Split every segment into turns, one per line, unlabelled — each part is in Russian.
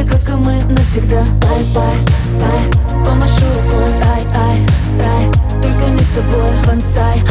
же, как и мы, навсегда. Bye-bye, bye, помашу рукой. Ай-ай, рай, только не с тобой, бонсай.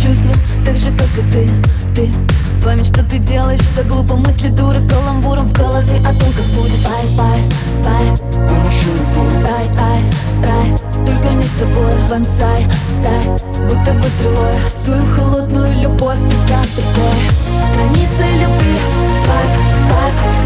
Чувства так же, как и ты, ты. Память, что ты делаешь, что глупо. Мысли дуры Каламбуром в голове о том, как будет. Ай, пай, пай, рай, рай, рай Только не с тобой, бонсай, сай Будто бы стрелой, свою холодную любовь Ты как другой. Страница любви, свайп, свайп